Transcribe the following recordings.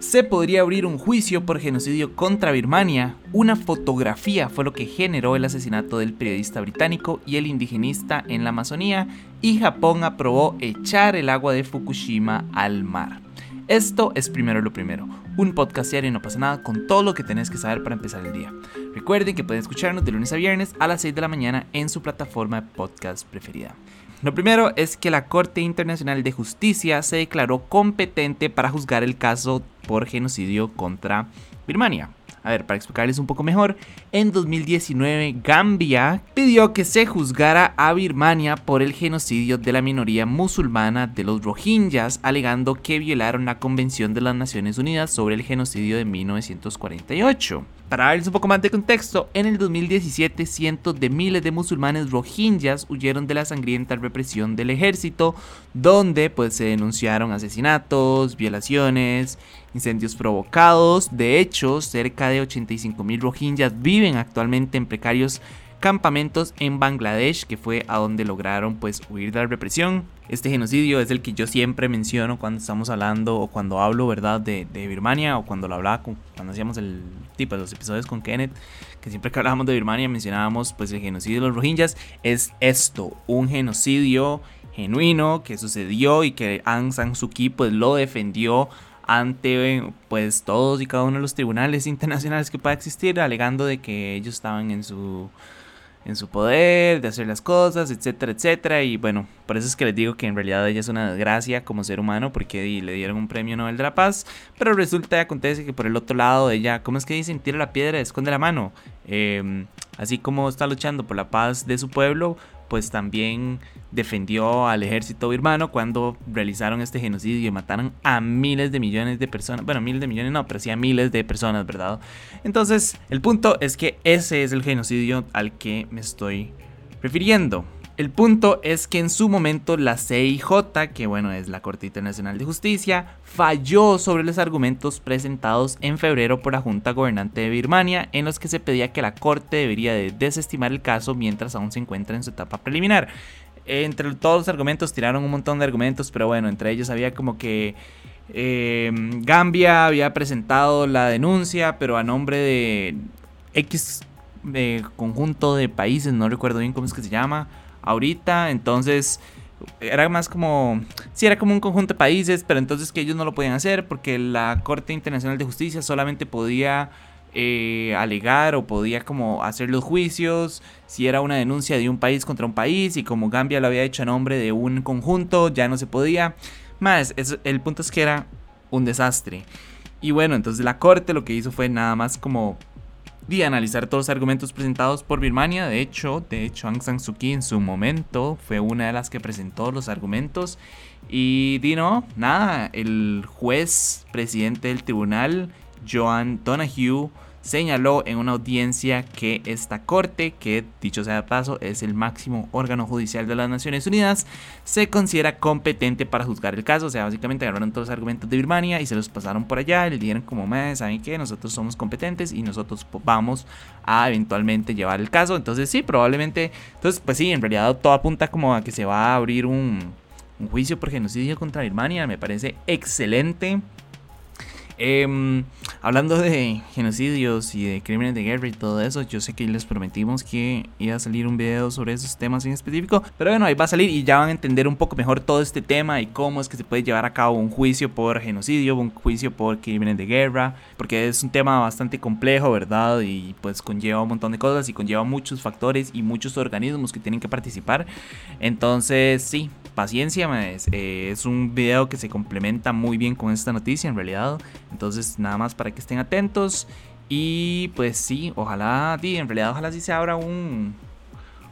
Se podría abrir un juicio por genocidio contra Birmania. Una fotografía fue lo que generó el asesinato del periodista británico y el indigenista en la Amazonía y Japón aprobó echar el agua de Fukushima al mar. Esto es primero lo primero, un podcast diario y no pasa nada con todo lo que tenés que saber para empezar el día. Recuerden que pueden escucharnos de lunes a viernes a las 6 de la mañana en su plataforma de podcast preferida. Lo primero es que la Corte Internacional de Justicia se declaró competente para juzgar el caso por genocidio contra Birmania. A ver, para explicarles un poco mejor, en 2019 Gambia pidió que se juzgara a Birmania por el genocidio de la minoría musulmana de los Rohingyas, alegando que violaron la Convención de las Naciones Unidas sobre el genocidio de 1948. Para darles un poco más de contexto, en el 2017 cientos de miles de musulmanes rohingyas huyeron de la sangrienta represión del ejército, donde pues se denunciaron asesinatos, violaciones, incendios provocados. De hecho, cerca de 85 mil rohingyas viven actualmente en precarios campamentos en Bangladesh, que fue a donde lograron pues huir de la represión. Este genocidio es el que yo siempre menciono cuando estamos hablando o cuando hablo, ¿verdad?, de, Birmania o cuando lo hablaba, cuando hacíamos el de los episodios con Kenneth, que siempre que hablábamos de Birmania mencionábamos pues el genocidio de los Rohingyas. Es esto, un genocidio genuino que sucedió y que Aung San Suu Kyi pues lo defendió ante pues todos y cada uno de los tribunales internacionales que pueda existir alegando de que ellos estaban en su en su poder, de hacer las cosas, etcétera, etcétera. Y bueno, por eso es que les digo que en realidad ella es una desgracia como ser humano porque le dieron un premio Nobel de la Paz. Pero resulta y acontece que por el otro lado ella, ¿cómo es que dicen? Tira la piedra, esconde la mano. Em, así como está luchando por la paz de su pueblo, pues también defendió al ejército birmano cuando realizaron este genocidio y mataron a miles de millones de personas. Bueno, miles de millones no, pero sí a miles de personas, ¿verdad? Entonces, el punto es que ese es el genocidio al que me estoy refiriendo. El punto es que en su momento la CIJ, que bueno es la Corte Internacional de Justicia, falló sobre los argumentos presentados en febrero por la Junta Gobernante de Birmania en los que se pedía que la Corte debería de desestimar el caso mientras aún se encuentra en su etapa preliminar. Entre todos los argumentos tiraron un montón de argumentos, pero bueno, entre ellos había como que eh, Gambia había presentado la denuncia, pero a nombre de X de conjunto de países, no recuerdo bien cómo es que se llama ahorita, entonces era más como, sí, era como un conjunto de países, pero entonces que ellos no lo podían hacer porque la Corte Internacional de Justicia solamente podía eh, alegar o podía como hacer los juicios si era una denuncia de un país contra un país y como Gambia lo había hecho a nombre de un conjunto, ya no se podía. Más, el punto es que era un desastre. Y bueno, entonces la Corte lo que hizo fue nada más como de analizar todos los argumentos presentados por Birmania. De hecho, de hecho, Aung San Suu Kyi en su momento fue una de las que presentó los argumentos. Y di no, nada, el juez presidente del tribunal, Joan Donahue, señaló en una audiencia que esta corte, que dicho sea de paso es el máximo órgano judicial de las Naciones Unidas, se considera competente para juzgar el caso. O sea, básicamente agarraron todos los argumentos de Birmania y se los pasaron por allá le dijeron como, ¿saben qué? Nosotros somos competentes y nosotros vamos a eventualmente llevar el caso. Entonces sí, probablemente, entonces pues sí, en realidad todo apunta como a que se va a abrir un, un juicio por genocidio contra Birmania. Me parece excelente. Em, hablando de genocidios y de crímenes de guerra y todo eso, yo sé que les prometimos que iba a salir un video sobre esos temas en específico, pero bueno, ahí va a salir y ya van a entender un poco mejor todo este tema y cómo es que se puede llevar a cabo un juicio por genocidio, un juicio por crímenes de guerra, porque es un tema bastante complejo, ¿verdad? Y pues conlleva un montón de cosas y conlleva muchos factores y muchos organismos que tienen que participar. Entonces, sí, paciencia, eh, es un video que se complementa muy bien con esta noticia en realidad. Entonces, nada más para que estén atentos. Y pues sí, ojalá, en realidad ojalá sí se abra un,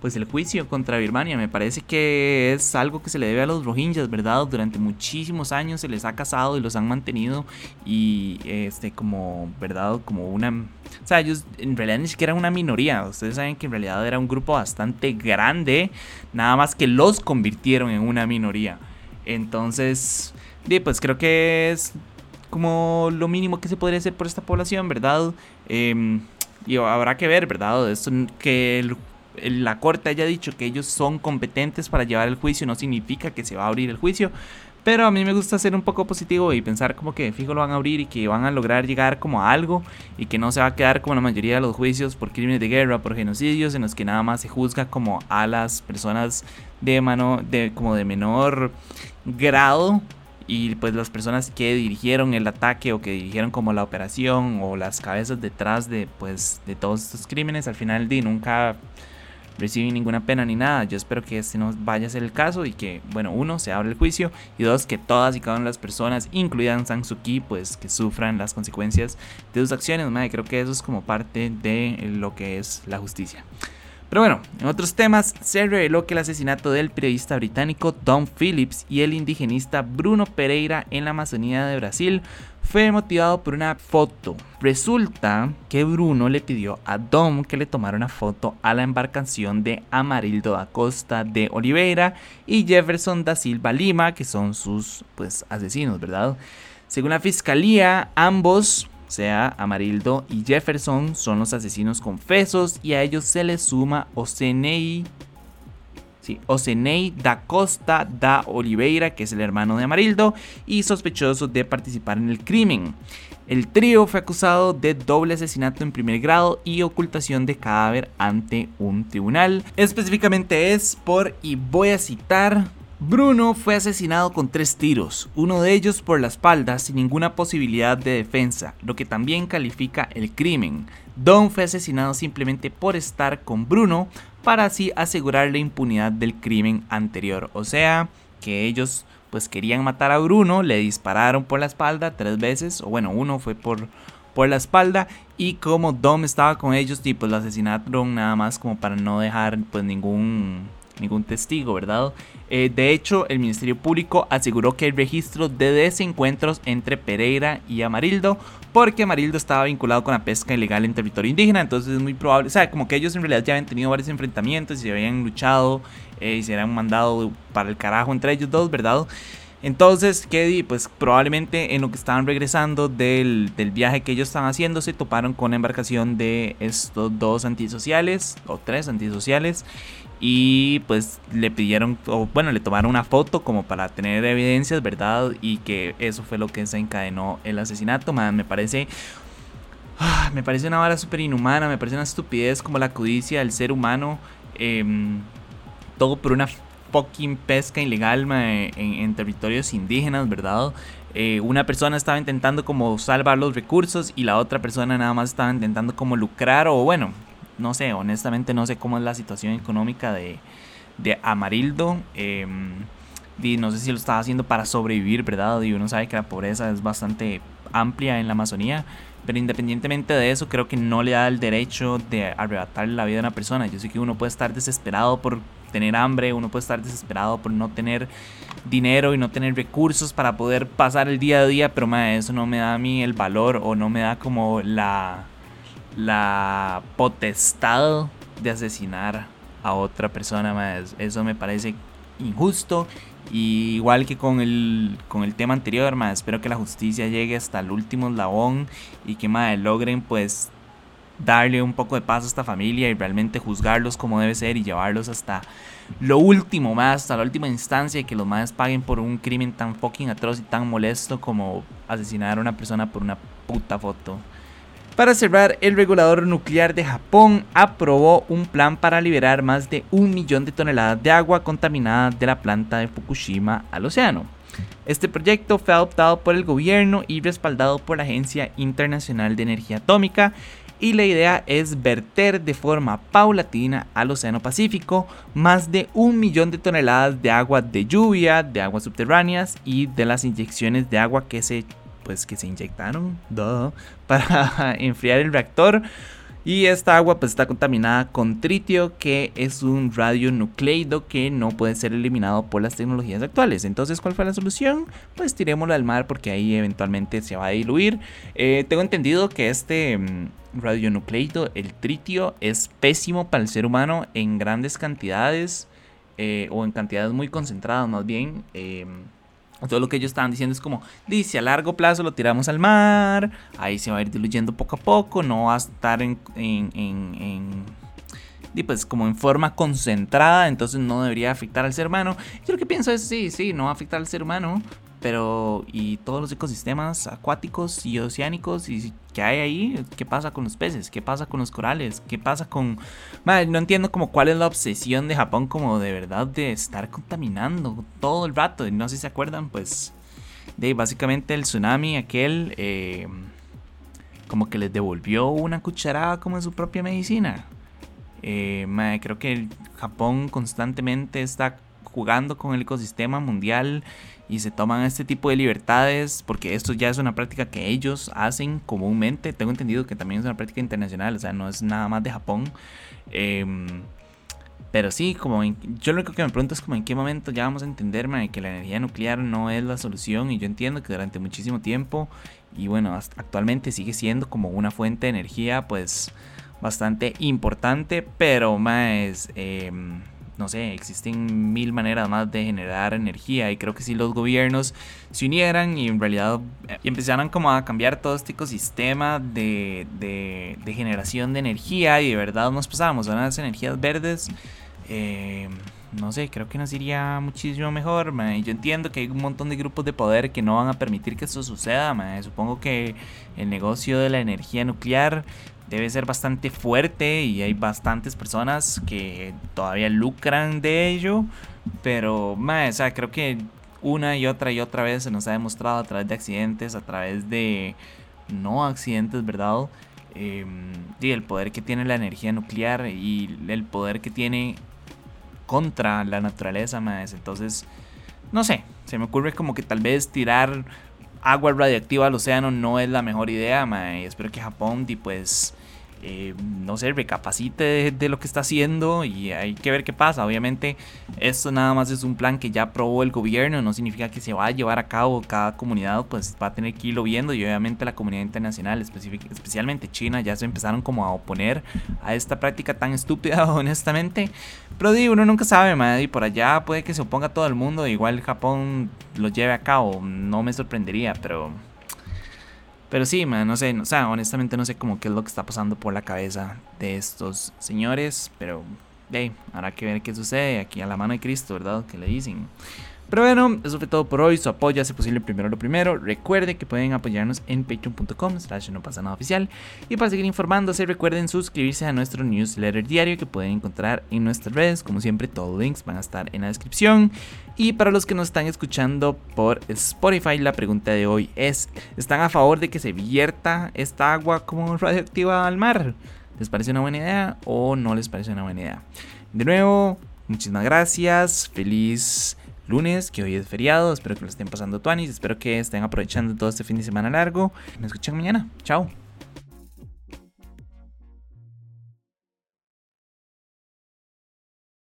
pues el juicio contra Birmania. Me parece que es algo que se le debe a los Rohingyas, ¿verdad? Durante muchísimos años se les ha casado y los han mantenido y este como, ¿verdad? Como una o sea, ellos en realidad ni siquiera eran una minoría. Ustedes saben que en realidad era un grupo bastante grande, nada más que los convirtieron en una minoría. Entonces, pues creo que es como lo mínimo que se podría hacer por esta población, ¿verdad? Em, y habrá que ver, ¿verdad? Esto, que la corte haya dicho que ellos son competentes para llevar el juicio no significa que se va a abrir el juicio, Pero a mí me gusta ser un poco positivo y pensar como que fijo lo van a abrir y que van a lograr llegar como a algo y que no se va a quedar como la mayoría de los juicios por crímenes de guerra, por genocidios, en los que nada más se juzga como a las personas de mano, de como de menor grado y pues las personas que dirigieron el ataque o que dirigieron como la operación o las cabezas detrás de pues de todos estos crímenes. Al final de nunca reciben ninguna pena ni nada. Yo espero que este no vaya a ser el caso y que, bueno, uno, se abra el juicio y dos, que todas y cada una de las personas, incluidas Sang Suu pues que sufran las consecuencias de sus acciones. Madre, creo que eso es como parte de lo que es la justicia. Pero bueno, en otros temas, se reveló que el asesinato del periodista británico Don Phillips y el indigenista Bruno Pereira en la Amazonía de Brasil fue motivado por una foto. Resulta que Bruno le pidió a Dom que le tomara una foto a la embarcación de Amarildo da Costa de Oliveira y Jefferson da Silva Lima, que son sus pues asesinos, ¿verdad? Según la fiscalía, ambos, sea, Amarildo y Jefferson, son los asesinos confesos y a ellos se les suma Osenei Osenei da Costa da Oliveira, que es el hermano de Amarildo, y sospechoso de participar en el crimen. El trío fue acusado de doble asesinato en primer grado y ocultación de cadáver ante un tribunal. Específicamente es por, y voy a citar, Bruno fue asesinado con tres tiros, uno de ellos por la espalda sin ninguna posibilidad de defensa, lo que también califica el crimen. Don fue asesinado simplemente por estar con Bruno para así asegurar la impunidad del crimen anterior. O sea, que ellos pues querían matar a Bruno, le dispararon por la espalda tres veces, o bueno, uno fue por, por la espalda y como Dom estaba con ellos, pues lo asesinaron nada más como para no dejar pues ningún ningún testigo, ¿verdad? Eh, de hecho, el Ministerio Público aseguró que hay registro de desencuentros entre Pereira y Amarildo, porque Amarildo estaba vinculado con la pesca ilegal en territorio indígena, entonces es muy probable, o sea, como que ellos en realidad ya habían tenido varios enfrentamientos y se habían luchado eh, y se habían mandado para el carajo entre ellos dos, ¿verdad? Entonces, Keddy, pues probablemente en lo que estaban regresando del, del, viaje que ellos estaban haciendo, se toparon con la embarcación de estos dos antisociales, o tres antisociales, y pues le pidieron, o bueno, le tomaron una foto como para tener evidencias, ¿verdad? Y que eso fue lo que desencadenó el asesinato, me parece... Ah, me parece una vara súper inhumana, me parece una estupidez como la codicia del ser humano. Em, todo por una fucking pesca ilegal en, territorios indígenas, ¿verdad? Eh, una persona estaba intentando como salvar los recursos y la otra persona nada más estaba intentando como lucrar o bueno, no sé, honestamente no sé cómo es la situación económica de, de Amarildo. Em, y no sé si lo estaba haciendo para sobrevivir, ¿verdad? Y uno sabe que la pobreza es bastante amplia en la Amazonía. Pero independientemente de eso, creo que no le da el derecho de arrebatarle la vida a una persona. Yo sé que uno puede estar desesperado por tener hambre, uno puede estar desesperado por no tener dinero y no tener recursos para poder pasar el día a día, pero eso no me da a mí el valor o no me da como la, la potestad de asesinar a otra persona más. Eso me parece injusto. Y igual que con el, con el tema anterior, más espero que la justicia llegue hasta el último eslabón y que más logren pues darle un poco de paz a esta familia y realmente juzgarlos como debe ser y llevarlos hasta lo último más, hasta la última instancia y que los más paguen por un crimen tan fucking atroz y tan molesto como asesinar a una persona por una puta foto. Para cerrar, el regulador nuclear de Japón aprobó un plan para liberar más de un millón de toneladas de agua contaminada de la planta de Fukushima al océano. Este proyecto fue adoptado por el gobierno y respaldado por la Agencia Internacional de Energía Atómica y la idea es verter de forma paulatina al Océano Pacífico más de un millón de toneladas de agua de lluvia, de aguas subterráneas y de las inyecciones de agua que se pues que se inyectaron para enfriar el reactor. Y esta agua pues está contaminada con tritio, que es un radionucleido que no puede ser eliminado por las tecnologías actuales. Entonces, ¿cuál fue la solución? Pues tirémoslo al mar porque ahí eventualmente se va a diluir. Eh, tengo entendido que este mm, radionucleido, el tritio, es pésimo para el ser humano en grandes cantidades eh, o en cantidades muy concentradas más bien. Eh, todo lo que ellos estaban diciendo es como, dice, a largo plazo lo tiramos al mar, ahí se va a ir diluyendo poco a poco, no va a estar en, en, y pues como en forma concentrada, entonces no debería afectar al ser humano. Yo lo que pienso es, sí, sí, no va a afectar al ser humano, pero y todos los ecosistemas acuáticos y oceánicos y que hay ahí, ¿qué pasa con los peces? ¿Qué pasa con los corales? ¿Qué pasa con no entiendo como cuál es la obsesión de Japón como de verdad de estar contaminando todo el rato, y no sé si se acuerdan, pues de básicamente el tsunami aquel eh, como que les devolvió una cucharada como en su propia medicina. Eh, creo que Japón constantemente está jugando con el ecosistema mundial y se toman este tipo de libertades porque esto ya es una práctica que ellos hacen comúnmente. Tengo entendido que también es una práctica internacional, o sea, no es nada más de Japón. Em, pero sí, como yo lo único que me pregunto es como en qué momento ya vamos a entender que la energía nuclear no es la solución y yo entiendo que durante muchísimo tiempo y bueno, actualmente sigue siendo como una fuente de energía pues bastante importante, pero más... Eh, no sé, existen mil maneras más de generar energía y creo que si los gobiernos se unieran y en realidad eh, empezaran como a cambiar todo este ecosistema de, de, generación de energía y de verdad nos pasáramos a unas energías verdes, eh, no sé, creo que nos iría muchísimo mejor. Yo entiendo que hay un montón de grupos de poder que no van a permitir que esto suceda. Supongo que el negocio de la energía nuclear debe ser bastante fuerte y hay bastantes personas que todavía lucran de ello. Pero, o sea, creo que una y otra y otra vez se nos ha demostrado a través de accidentes, a través de no accidentes, ¿verdad? Eh, y el poder que tiene la energía nuclear y el poder que tiene contra la naturaleza, más. Entonces, no sé, se me ocurre como que tal vez tirar agua radiactiva al océano no es la mejor idea, ma, y espero que Japón, y pues, eh, no sé, recapacite de, lo que está haciendo y hay que ver qué pasa. Obviamente, esto nada más es un plan que ya aprobó el gobierno, no significa que se va a llevar a cabo. Cada comunidad pues va a tener que irlo viendo y obviamente la comunidad internacional, especialmente China, ya se empezaron como a oponer a esta práctica tan estúpida, honestamente. Pero digo, uno nunca sabe, madre, y por allá puede que se oponga todo el mundo, igual Japón lo lleve a cabo, no me sorprendería, pero pero sí, man, no sé, o sea, honestamente no sé cómo es lo que está pasando por la cabeza de estos señores, pero hey, habrá que ver qué sucede aquí a la mano de Cristo, ¿verdad? Que le dicen. Pero bueno, eso fue todo por hoy. Su apoyo hace posible primero lo primero. Recuerde que pueden apoyarnos en patreon.com slash no pasa nada oficial. Y para seguir informándose, recuerden suscribirse a nuestro newsletter diario que pueden encontrar en nuestras redes. Como siempre, todos los links van a estar en la descripción. Y para los que nos están escuchando por Spotify, la pregunta de hoy es, ¿están a favor de que se vierta esta agua como radioactiva al mar? ¿Les parece una buena idea o no les parece una buena idea? De nuevo, muchísimas gracias. Feliz lunes, que hoy es feriado. Espero que lo estén pasando tuanis. Espero que estén aprovechando todo este fin de semana largo. Me escuchan mañana. Chao.